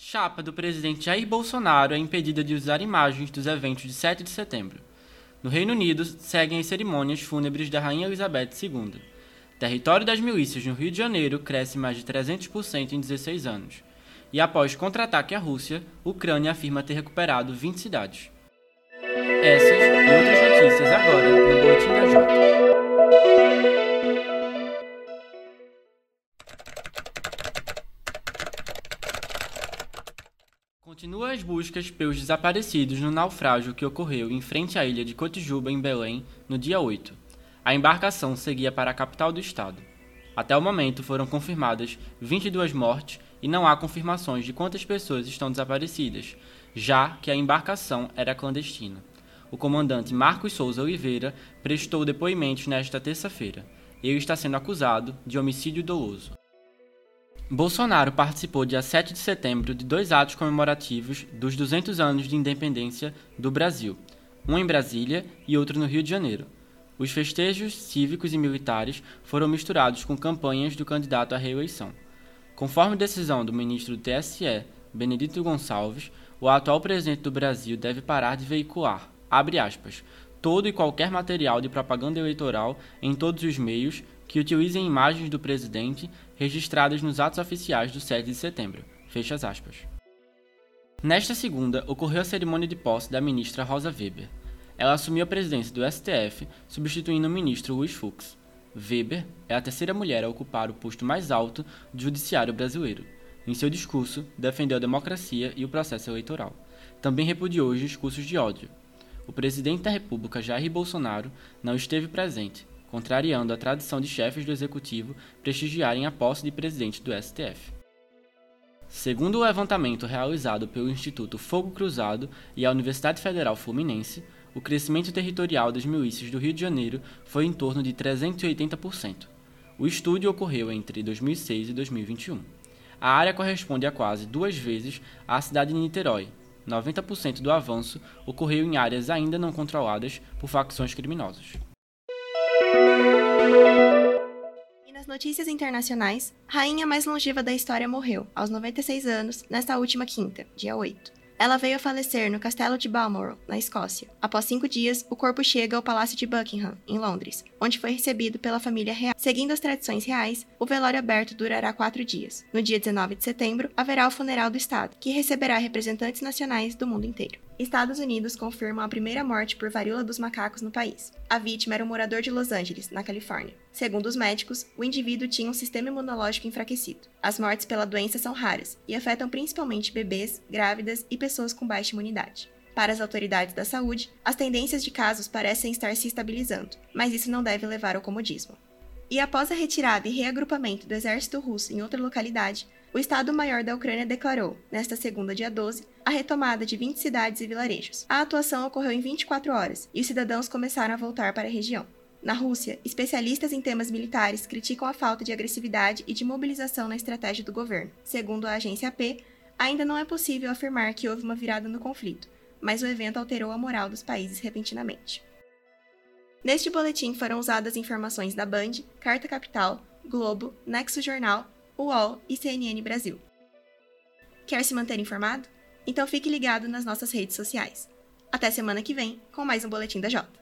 Chapa do presidente Jair Bolsonaro é impedida de usar imagens dos eventos de 7 de setembro. No Reino Unido, seguem as cerimônias fúnebres da Rainha Elizabeth II. Território das milícias no Rio de Janeiro cresce mais de 300% em 16 anos. E após contra-ataque à Rússia, Ucrânia afirma ter recuperado 20 cidades. Essas e outras notícias agora no Boletim da Jota. Continua as buscas pelos desaparecidos no naufrágio que ocorreu em frente à ilha de Cotijuba, em Belém, no dia 8. A embarcação seguia para a capital do estado. Até o momento foram confirmadas 22 mortes e não há confirmações de quantas pessoas estão desaparecidas, já que a embarcação era clandestina. O comandante Marcos Souza Oliveira prestou depoimentos nesta terça-feira. Ele está sendo acusado de homicídio doloso. Bolsonaro participou dia 7 de setembro de dois atos comemorativos dos 200 anos de independência do Brasil, um em Brasília e outro no Rio de Janeiro. Os festejos cívicos e militares foram misturados com campanhas do candidato à reeleição. Conforme decisão do ministro do TSE, Benedito Gonçalves, o atual presidente do Brasil deve parar de veicular, abre aspas, todo e qualquer material de propaganda eleitoral em todos os meios que utilizem imagens do presidente registradas nos atos oficiais do 7 de setembro. Fecha as aspas. Nesta segunda, ocorreu a cerimônia de posse da ministra Rosa Weber. Ela assumiu a presidência do STF, substituindo o ministro Luiz Fux. Weber é a terceira mulher a ocupar o posto mais alto do judiciário brasileiro. Em seu discurso, defendeu a democracia e o processo eleitoral. Também repudiou os discursos de ódio. O presidente da República, Jair Bolsonaro, não esteve presente, contrariando a tradição de chefes do executivo prestigiarem a posse de presidente do STF. Segundo o levantamento realizado pelo Instituto Fogo Cruzado e a Universidade Federal Fluminense, o crescimento territorial das milícias do Rio de Janeiro foi em torno de 380%. O estudo ocorreu entre 2006 e 2021. A área corresponde a quase duas vezes à cidade de Niterói. 90% do avanço ocorreu em áreas ainda não controladas por facções criminosas. E nas notícias internacionais, rainha mais longeva da história morreu, aos 96 anos, nesta última quinta, dia 8. Ela veio a falecer no castelo de Balmoral, na Escócia. Após cinco dias, o corpo chega ao Palácio de Buckingham, em Londres, onde foi recebido pela família real. Seguindo as tradições reais, o velório aberto durará quatro dias. No dia 19 de setembro, haverá o funeral do Estado, que receberá representantes nacionais do mundo inteiro. Estados Unidos confirmam a primeira morte por varíola dos macacos no país. A vítima era um morador de Los Angeles, na Califórnia. Segundo os médicos, o indivíduo tinha um sistema imunológico enfraquecido. As mortes pela doença são raras e afetam principalmente bebês, grávidas e pessoas com baixa imunidade. Para as autoridades da saúde, as tendências de casos parecem estar se estabilizando, mas isso não deve levar ao comodismo. E após a retirada e reagrupamento do exército russo em outra localidade, o Estado-Maior da Ucrânia declarou, nesta segunda, dia 12, a retomada de 20 cidades e vilarejos. A atuação ocorreu em 24 horas e os cidadãos começaram a voltar para a região. Na Rússia, especialistas em temas militares criticam a falta de agressividade e de mobilização na estratégia do governo. Segundo a agência AP, ainda não é possível afirmar que houve uma virada no conflito, mas o evento alterou a moral dos países repentinamente. Neste boletim foram usadas informações da Band, Carta Capital, Globo, Nexo Jornal, UOL e CNN Brasil. Quer se manter informado? Então fique ligado nas nossas redes sociais. Até semana que vem com mais um Boletim da Jota.